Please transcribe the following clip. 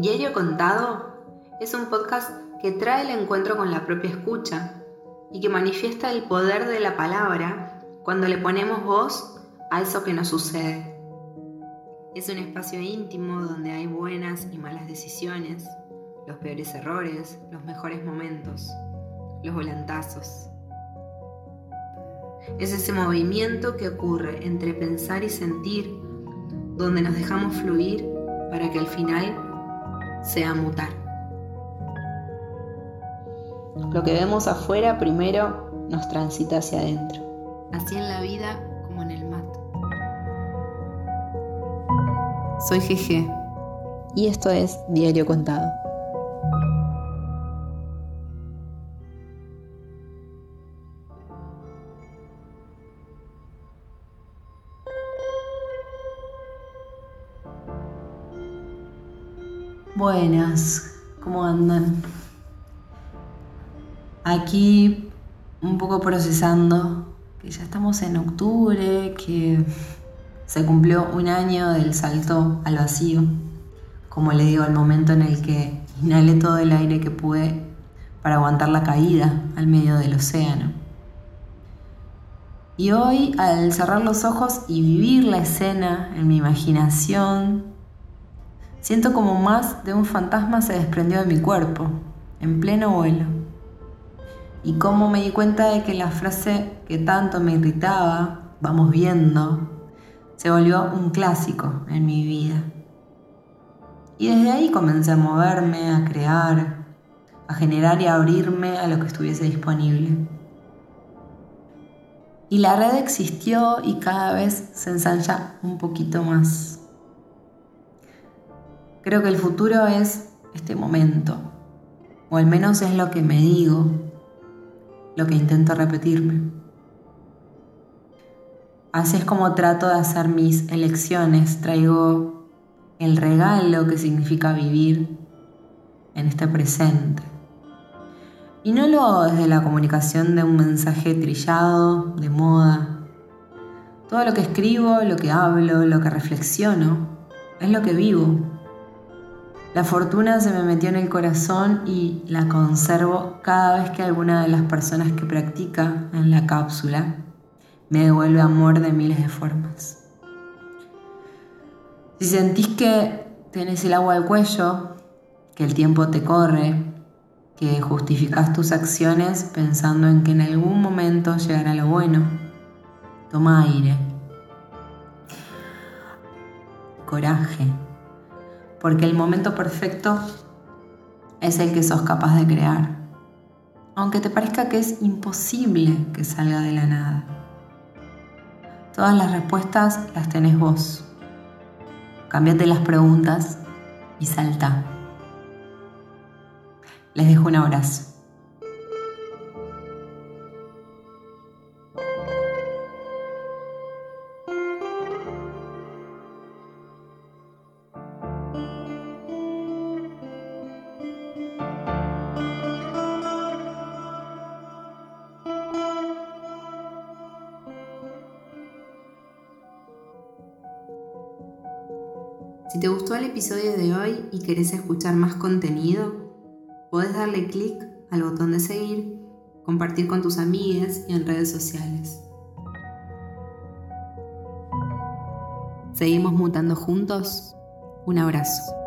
Diario Contado es un podcast que trae el encuentro con la propia escucha y que manifiesta el poder de la palabra cuando le ponemos voz a eso que nos sucede. Es un espacio íntimo donde hay buenas y malas decisiones, los peores errores, los mejores momentos, los volantazos. Es ese movimiento que ocurre entre pensar y sentir, donde nos dejamos fluir para que al final sea mutar. Lo que vemos afuera primero nos transita hacia adentro. Así en la vida como en el mato. Soy GG y esto es Diario Contado. Buenas, ¿cómo andan? Aquí un poco procesando que ya estamos en octubre, que se cumplió un año del salto al vacío, como le digo, el momento en el que inhalé todo el aire que pude para aguantar la caída al medio del océano. Y hoy, al cerrar los ojos y vivir la escena en mi imaginación, Siento como más de un fantasma se desprendió de mi cuerpo, en pleno vuelo. Y cómo me di cuenta de que la frase que tanto me irritaba, vamos viendo, se volvió un clásico en mi vida. Y desde ahí comencé a moverme, a crear, a generar y a abrirme a lo que estuviese disponible. Y la red existió y cada vez se ensancha un poquito más. Creo que el futuro es este momento, o al menos es lo que me digo, lo que intento repetirme. Así es como trato de hacer mis elecciones, traigo el regalo que significa vivir en este presente. Y no lo hago desde la comunicación de un mensaje trillado, de moda. Todo lo que escribo, lo que hablo, lo que reflexiono, es lo que vivo. La fortuna se me metió en el corazón y la conservo cada vez que alguna de las personas que practica en la cápsula me devuelve amor de miles de formas. Si sentís que tenés el agua al cuello, que el tiempo te corre, que justificás tus acciones pensando en que en algún momento llegará lo bueno, toma aire. Coraje porque el momento perfecto es el que sos capaz de crear, aunque te parezca que es imposible que salga de la nada. Todas las respuestas las tenés vos. Cambiate las preguntas y salta. Les dejo un abrazo. Si te gustó el episodio de hoy y querés escuchar más contenido, podés darle clic al botón de seguir, compartir con tus amigas y en redes sociales. Seguimos mutando juntos. Un abrazo.